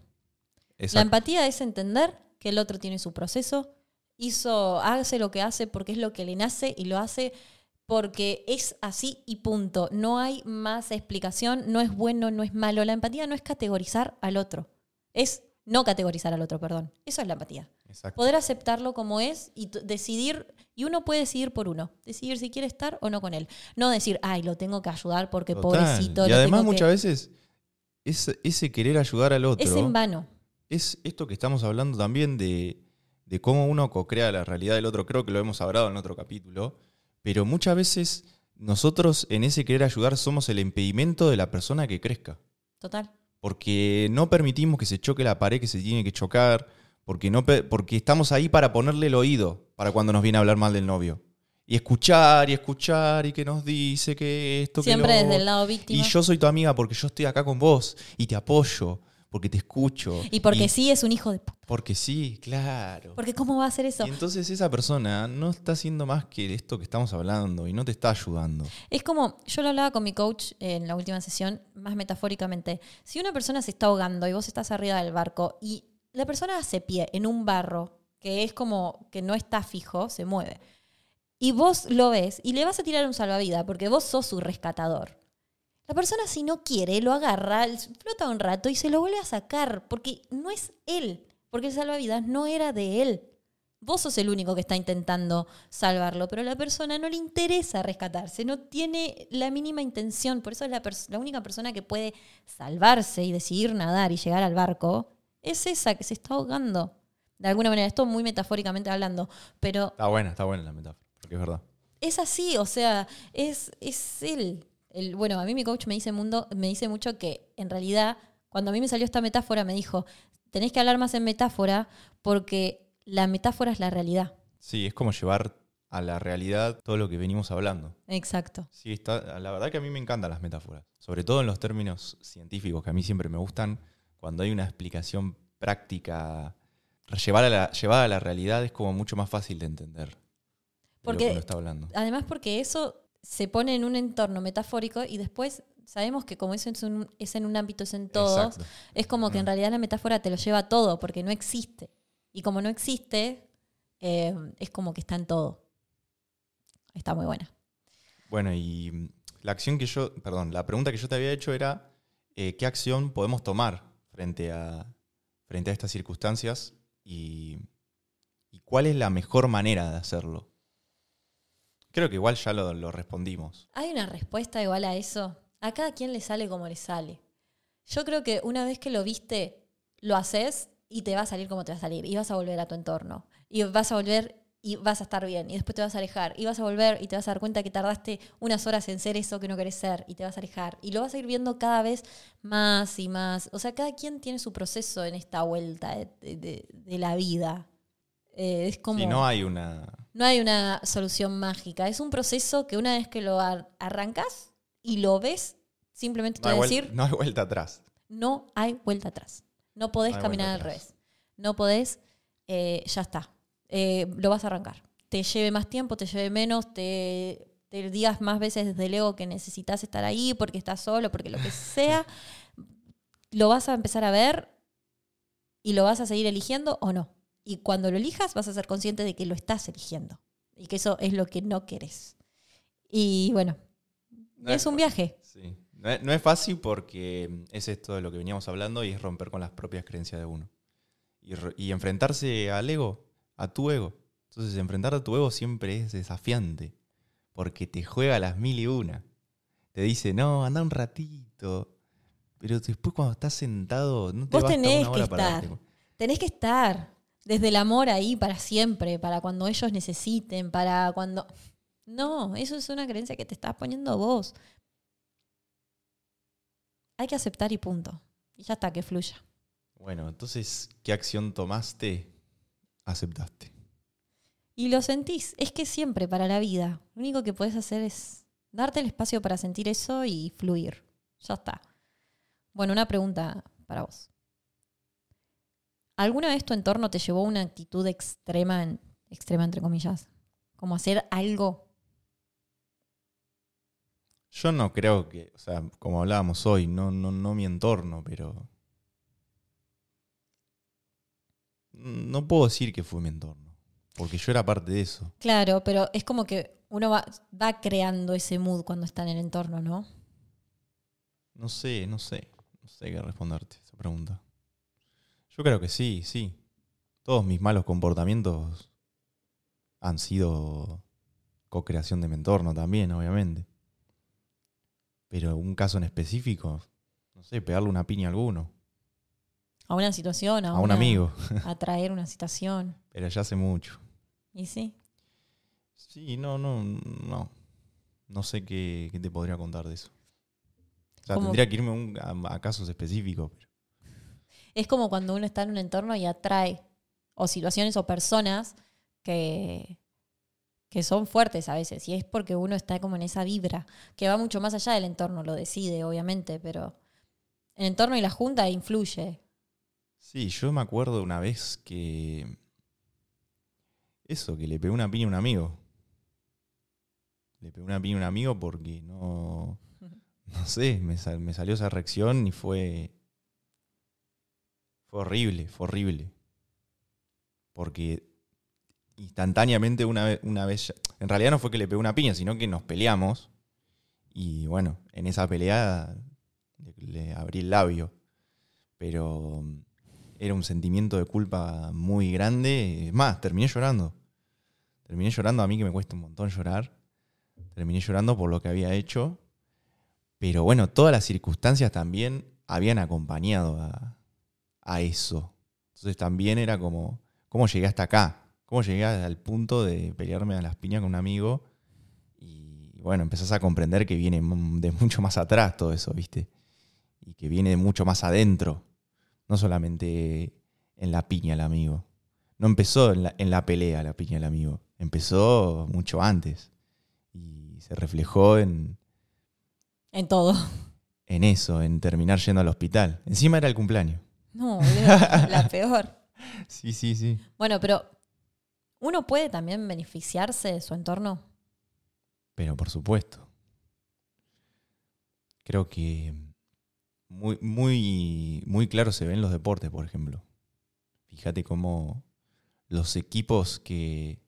La empatía es entender que el otro tiene su proceso, hizo, hace lo que hace porque es lo que le nace y lo hace porque es así y punto. No hay más explicación, no es bueno, no es malo. La empatía no es categorizar al otro, es no categorizar al otro, perdón. Eso es la empatía. Exacto. Poder aceptarlo como es y decidir, y uno puede decidir por uno, decidir si quiere estar o no con él. No decir, ay, lo tengo que ayudar porque Total. pobrecito. Y lo además tengo que-". muchas veces es- ese querer ayudar al otro Es en vano. es esto que estamos hablando también de, de cómo uno co-crea la realidad del otro. Creo que lo hemos hablado en otro capítulo. Pero muchas veces nosotros en ese querer ayudar somos el impedimento de la persona que crezca. Total. Porque no permitimos que se choque la pared que se tiene que chocar, porque, no, porque estamos ahí para ponerle el oído para cuando nos viene a hablar mal del novio. Y escuchar y escuchar y que nos dice que esto, que Siempre lo desde el lado víctima. Y yo soy tu amiga porque yo estoy acá con vos y te apoyo, porque te escucho. Y porque sí es un hijo de puta. Porque sí, claro. Porque ¿cómo va a hacer eso? Y entonces esa persona no está haciendo más que esto que estamos hablando y no te está ayudando. Es como, yo lo hablaba con mi coach en la última sesión, más metafóricamente. Si una persona se está ahogando y vos estás arriba del barco y la persona hace pie en un barro que es como que no está fijo, se mueve, y vos lo ves y le vas a tirar un salvavidas porque vos sos su rescatador. La persona si no quiere lo agarra, flota un rato y se lo vuelve a sacar porque no es él, porque el salvavidas no era de él. Vos sos el único que está intentando salvarlo, pero a la persona no le interesa rescatarse, no tiene la mínima intención. Por eso es la, única persona que puede salvarse y decidir nadar y llegar al barco es esa que se está ahogando. De alguna manera, esto muy metafóricamente hablando, pero Está buena, está buena la metáfora, porque es verdad. es así, o sea, es, es él. El, bueno, a mí mi coach me dice, mundo, me dice mucho que en realidad, cuando a mí me salió esta metáfora, me dijo, tenés que hablar más en metáfora porque la metáfora es la realidad. Sí, es como llevar a la realidad todo lo que venimos hablando. Exacto. Sí, está, la verdad que a mí me encantan las metáforas, sobre todo en los términos científicos, que a mí siempre me gustan, cuando hay una explicación práctica, llevar a la, llevada a la realidad es como mucho más fácil de entender. de lo Porque- que uno está hablando. Además porque eso se pone en un entorno metafórico y después sabemos que como eso es, un- es en un ámbito, es en todo, Exacto. es como que en Mm. realidad la metáfora te lo lleva a todo porque no existe. Y como no existe, eh, es como que está en todo. Está muy buena. Bueno, y mm, la acción que yo, perdón, la pregunta que yo te había hecho era, eh, ¿qué acción podemos tomar frente a, frente a estas circunstancias y, y cuál es la mejor manera de hacerlo? Creo que igual ya lo, lo respondimos. ¿Hay una respuesta igual a eso? A cada quien le sale como le sale. Yo creo que una vez que lo viste, lo haces y te va a salir como te va a salir. Y vas a volver a tu entorno. Y vas a volver y vas a estar bien. Y después te vas a alejar. Y vas a volver y te vas a dar cuenta que tardaste unas horas en ser eso que no querés ser. Y te vas a alejar. Y lo vas a ir viendo cada vez más y más. O sea, cada quien tiene su proceso en esta vuelta de, de- de- de la vida. Eh, es como... Si no hay una... No hay una solución mágica. Es un proceso que una vez que lo ar- arrancas y lo ves, simplemente te No voy a decir, no hay vuelta atrás. no hay vuelta atrás. No podés No caminar al revés. No podés, eh, ya está. Eh, lo vas a arrancar. Te lleve más tiempo, te lleve menos, te, te digas más veces desde el ego que necesitas estar ahí porque estás solo, porque lo que *laughs* sea, lo vas a empezar a ver y lo vas a seguir eligiendo o no. Y cuando lo elijas vas a ser consciente de que lo estás eligiendo y que eso es lo que no querés. Y bueno, No es un viaje. Sí. No es, no es fácil porque es esto de lo que veníamos hablando y es romper con las propias creencias de uno. Y, enfrentarse al ego, a tu ego. Entonces, enfrentar a tu ego siempre es desafiante porque te juega a las mil y una. Te dice, no, anda un ratito. Pero después, cuando estás sentado, no te Vos basta tenés una hora que estar. Tenés que estar desde el amor ahí para siempre, para cuando ellos necesiten, para cuando... No, eso es una creencia que te estás poniendo vos. Hay que aceptar y punto. Y ya está, que fluya. Bueno, entonces, ¿qué acción tomaste? Aceptaste. Y lo sentís. Es que siempre para la vida, lo único que puedes hacer es darte el espacio para sentir eso y fluir. Ya está. Bueno, una pregunta para vos. ¿Alguna vez tu entorno te llevó a una actitud extrema, en- extrema entre comillas? Como hacer algo. Yo no creo que, o sea, como hablábamos hoy, no, no, no mi entorno, pero. No puedo decir que fue mi entorno, porque yo era parte de eso. Claro, pero es como que uno va, va creando ese mood cuando está en el entorno, ¿no? No sé, no sé, no sé qué responderte esa pregunta. Yo creo que sí, sí. Todos mis malos comportamientos han sido co-creación de mi entorno también, obviamente. Pero un caso en específico, no sé, pegarle una piña a alguno, A una situación, a, a un amigo, A traer una situación. *laughs* pero ya hace mucho. Y sí. Sí, no, no, no. no sé qué, qué te podría contar de eso. O sea, tendría que irme a un- a, a casos específicos. pero- Es como cuando uno está en un entorno y atrae o situaciones o personas que, que son fuertes a veces. Y es porque uno está como en esa vibra, que va mucho más allá del entorno, lo decide, obviamente, pero el entorno y la junta influye. Sí, yo me acuerdo una vez que. Eso, que le pegué una piña a un amigo. Le pegué una piña a un amigo porque no. *laughs* No sé, me, sal- me salió esa reacción y fue. Fue horrible, fue horrible. Porque instantáneamente una vez, En realidad no fue que le pegué una piña, sino que nos peleamos. Y bueno, en esa pelea le, le abrí el labio. Pero mm, era un sentimiento de culpa muy grande. Es más, terminé llorando. Terminé llorando a mí que me cuesta un montón llorar. Terminé llorando por lo que había hecho. Pero bueno, todas las circunstancias también habían acompañado a, a eso. Entonces también era como, ¿cómo llegué hasta acá? ¿Cómo llegué al punto de pelearme a las piñas con un amigo? Y bueno, empezás a comprender que viene de mucho más atrás todo eso, ¿viste? Y que viene de mucho más adentro. No solamente en la piña el amigo. No empezó en la, en la pelea la piña el amigo. Empezó mucho antes. Y se reflejó en, En todo. en eso, en terminar yendo al hospital. Encima era el cumpleaños. No, *laughs* la peor. Sí, sí, sí. Bueno, pero uno puede también beneficiarse de su entorno. Pero por supuesto. Creo que muy, muy, muy claro se ve en los deportes, por ejemplo. Fíjate cómo los equipos que,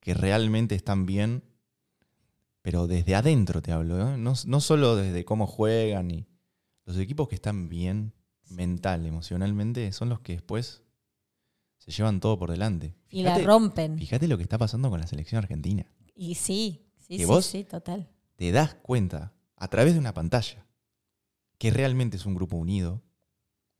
que realmente están bien, pero desde adentro te hablo, ¿eh? no, no solo desde cómo juegan, y los equipos que están bien mental, emocionalmente, son los que después se llevan todo por delante. Y la rompen. Fíjate lo que está pasando con la selección argentina. Y sí, sí, ¿Que sí, vos? sí, total. te das cuenta a través de una pantalla que realmente es un grupo unido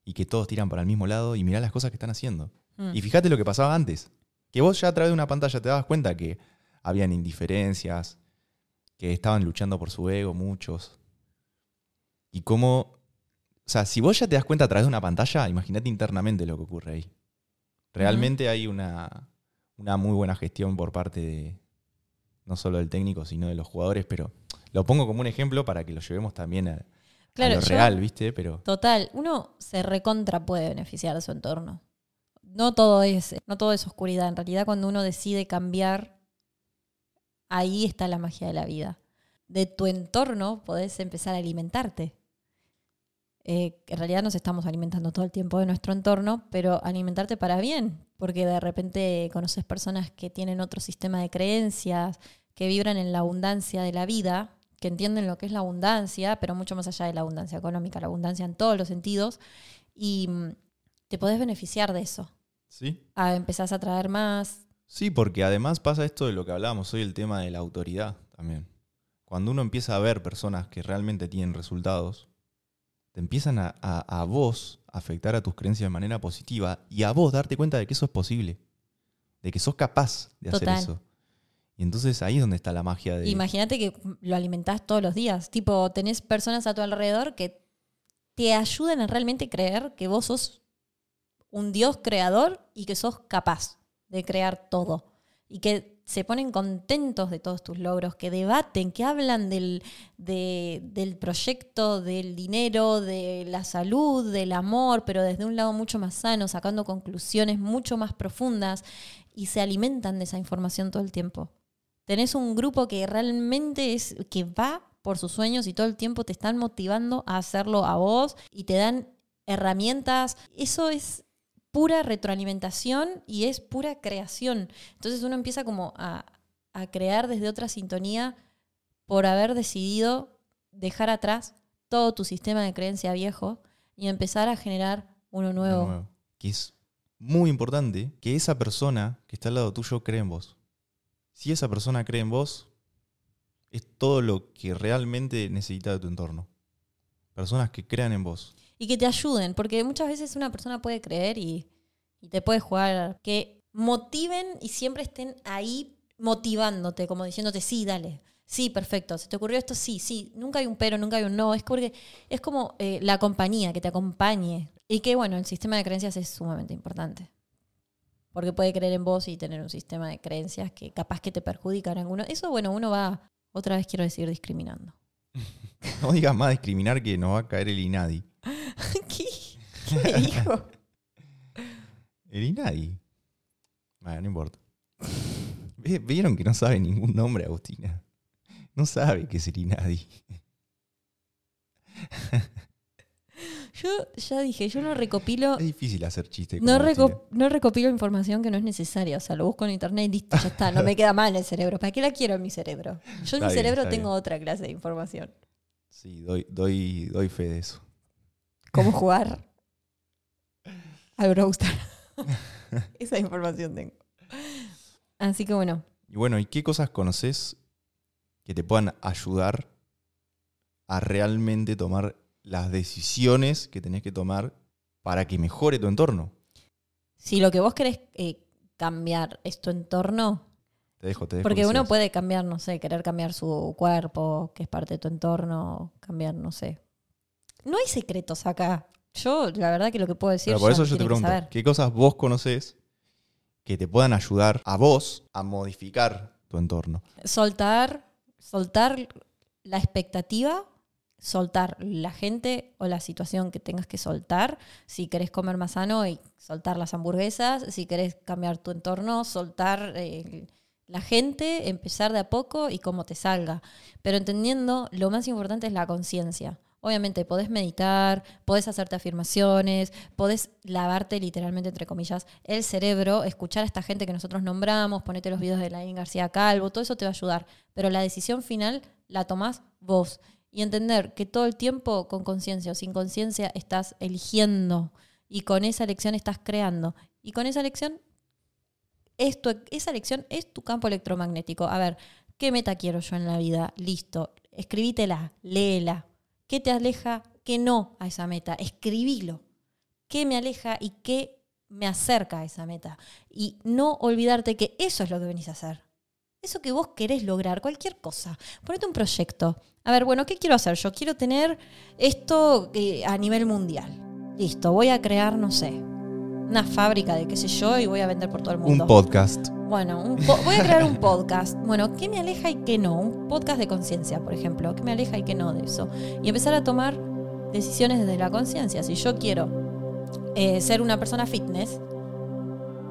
y que todos tiran para el mismo lado y mirá las cosas que están haciendo. Mm. Y fíjate lo que pasaba antes, que vos ya a través de una pantalla te dabas cuenta que habían indiferencias, que estaban luchando por su ego muchos. Y cómo, o sea, si vos ya te das cuenta a través de una pantalla, imagínate internamente lo que ocurre ahí. Realmente hay una, una muy buena gestión por parte de no solo del técnico, sino de los jugadores, pero lo pongo como un ejemplo para que lo llevemos también a, a Claro, lo yo- real, ¿viste? Pero Total, uno se recontra puede beneficiar de su entorno. No todo es, no todo es oscuridad. En realidad, cuando uno decide cambiar, ahí está la magia de la vida. De tu entorno podés empezar a alimentarte. Eh, en realidad nos estamos alimentando todo el tiempo de nuestro entorno, pero alimentarte para bien, porque de repente conoces personas que tienen otro sistema de creencias, que vibran en la abundancia de la vida, que entienden lo que es la abundancia, pero mucho más allá de la abundancia económica, la abundancia en todos los sentidos, y mm, te podés beneficiar de eso. sí. Ah, empezás a traer más. Sí, porque además pasa esto de lo que hablábamos hoy, el tema de la autoridad también. Cuando uno empieza a ver personas que realmente tienen resultados, te empiezan a, a- a vos afectar a tus creencias de manera positiva y a vos darte cuenta de que eso es posible, de que sos capaz de hacer eso. Y entonces ahí es donde está la magia de... Imagínate que lo alimentás todos los días. Tipo, tenés personas a tu alrededor que te ayudan a realmente creer que vos sos un Dios creador y que sos capaz de crear todo. Y que se ponen contentos de todos tus logros, que debaten, que hablan del, de- del proyecto, del dinero, de la salud, del amor, pero desde un lado mucho más sano, sacando conclusiones mucho más profundas y se alimentan de esa información todo el tiempo. Tenés un grupo que realmente es, que va por sus sueños y todo el tiempo te están motivando a hacerlo a vos y te dan herramientas. Eso es pura retroalimentación y es pura creación. Entonces uno empieza como a, a crear desde otra sintonía por haber decidido dejar atrás todo tu sistema de creencia viejo y empezar a generar uno nuevo. nuevo. Que es muy importante que esa persona que está al lado tuyo cree en vos. Si esa persona cree en vos, es todo lo que realmente necesita de tu entorno. Personas que crean en vos. Y que te ayuden, porque muchas veces una persona puede creer y, te puede jugar, que motiven y siempre estén ahí motivándote, como diciéndote, sí, dale, Sí, perfecto. ¿Se te ocurrió esto? Sí, sí. Nunca hay un pero, nunca hay un no. Es porque es como eh, la compañía que te acompañe. Y que, bueno, el sistema de creencias es sumamente importante. Porque puede creer en vos y tener un sistema de creencias que capaz que te perjudican alguno. Eso, bueno, uno va, otra vez quiero decir, discriminando. *laughs* No digas más discriminar que nos va a caer el INADI. *laughs* ¿Qué? ¿Qué me dijo? El INADI. Bueno, no importa. Vieron que no sabe ningún nombre, Agustina. No sabe qué es el INADI. Yo ya dije, yo no recopilo. Es difícil hacer chistes. No, reco- no recopilo información que no es necesaria. O sea, lo busco en internet y listo, ya está. No me queda mal en el cerebro. ¿Para qué la quiero en mi cerebro? Yo en mi bien, cerebro tengo bien. otra clase de información. Sí, doy, doy, doy fe de eso. ¿Cómo jugar al Browstar? *laughs* Esa información tengo. Así que bueno, Y bueno, ¿y qué cosas conoces que te puedan ayudar a realmente tomar las decisiones que tenés que tomar para que mejore tu entorno? si lo que vos querés eh, cambiar es tu entorno, Te dejo, te dejo. porque que uno puede cambiar, no sé, querer cambiar su cuerpo, que es parte de tu entorno, cambiar, no sé. No hay secretos acá. Yo, la verdad que lo que puedo decir Pero por eso yo te pregunto. ¿qué cosas vos conoces que te puedan ayudar a vos a modificar tu entorno? soltar, soltar la expectativa, soltar la gente o la situación que tengas que soltar. Si querés comer más sano y soltar las hamburguesas, si querés cambiar tu entorno, soltar eh, la gente, empezar de a poco y cómo te salga. Pero entendiendo, lo más importante es la conciencia. Obviamente podés meditar, podés hacerte afirmaciones, podés lavarte literalmente, entre comillas, el cerebro, escuchar a esta gente que nosotros nombramos, ponete los videos de Laín García Calvo, todo eso te va a ayudar. Pero la decisión final la tomás vos. Y entender que todo el tiempo, con conciencia o sin conciencia, estás eligiendo. Y con esa elección estás creando. Y con esa elección, esa elección es tu campo electromagnético. A ver, ¿qué meta quiero yo en la vida? Listo. Escribítela, léela. ¿Qué te aleja? ¿Qué no a esa meta? Escribilo. ¿Qué me aleja y qué me acerca a esa meta? Y no olvidarte que eso es lo que venís a hacer. Eso que vos querés lograr, cualquier cosa. Ponete un proyecto. A ver, bueno, ¿qué quiero hacer? Yo quiero tener esto eh, a nivel mundial. Listo, voy a crear, no sé, una fábrica de qué sé yo y voy a vender por todo el mundo. Un podcast. Bueno, un voy a crear un podcast. Bueno, ¿qué me aleja y qué no? Un podcast de conciencia, por ejemplo. ¿Qué me aleja y qué no de eso? Y empezar a tomar decisiones desde la conciencia. Si yo quiero eh, ser una persona fitness,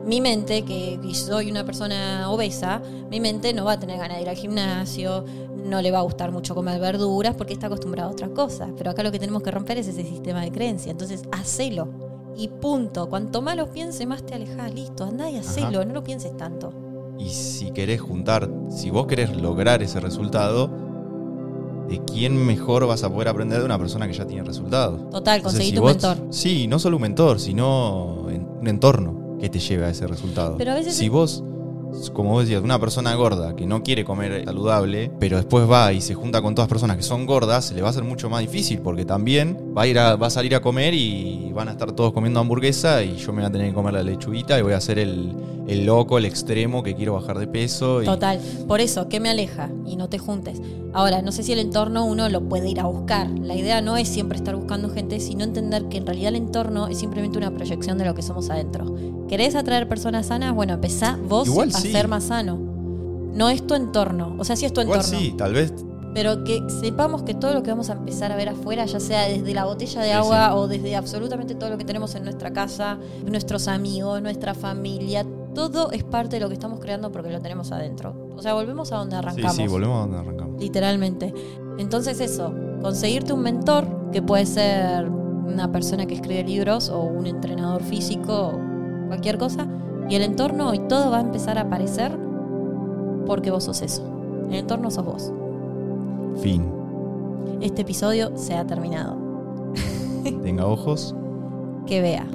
mi mente, que soy una persona obesa, mi mente no va a tener ganas de ir al gimnasio, no le va a gustar mucho comer verduras porque está acostumbrado a otras cosas. Pero acá lo que tenemos que romper es ese sistema de creencia. Entonces, hacelo. Y punto. Cuanto más lo pienses, más te alejas. Listo, andá y hacelo. No lo pienses tanto. Y si querés juntar, si vos querés lograr ese resultado, ¿de quién mejor vas a poder aprender de una persona que ya tiene resultado? Total, conseguí si tu vos- mentor. Sí, no solo un mentor, sino un entorno que te lleve a ese resultado. Pero a veces si es- vos, como vos decías, una persona gorda que no quiere comer saludable, pero después va y se junta con todas personas que son gordas, se le va a hacer mucho más difícil porque también va a ir a, va a salir a comer y van a estar todos comiendo hamburguesa y yo me voy a tener que comer la lechuguita y voy a ser el, el loco, el extremo que quiero bajar de peso. Y, Total. Por eso, ¿qué me aleja? Y no te juntes. Ahora, no sé si el entorno uno lo puede ir a buscar. La idea no es siempre estar buscando gente, sino entender que en realidad el entorno es simplemente una proyección de lo que somos adentro. ¿Querés atraer personas sanas? Bueno, empezá vos Igual a sí. ser más sano. No es tu entorno. O sea, sí es tu Igual entorno. sí, tal vez Pero que sepamos que todo lo que vamos a empezar a ver afuera, ya sea desde la botella de Sí, agua sí. o desde absolutamente todo lo que tenemos en nuestra casa, nuestros amigos, nuestra familia, todo es parte de lo que estamos creando porque lo tenemos adentro. O sea, volvemos a donde Sí, arrancamos. sí, volvemos a donde arrancamos. Literalmente. Entonces eso, conseguirte un mentor, que puede ser una persona que escribe libros o un entrenador físico o cualquier cosa, y el entorno y todo va a empezar a aparecer porque vos sos eso. El entorno sos vos. Fin. Este episodio se ha terminado. Tenga ojos. Que vea.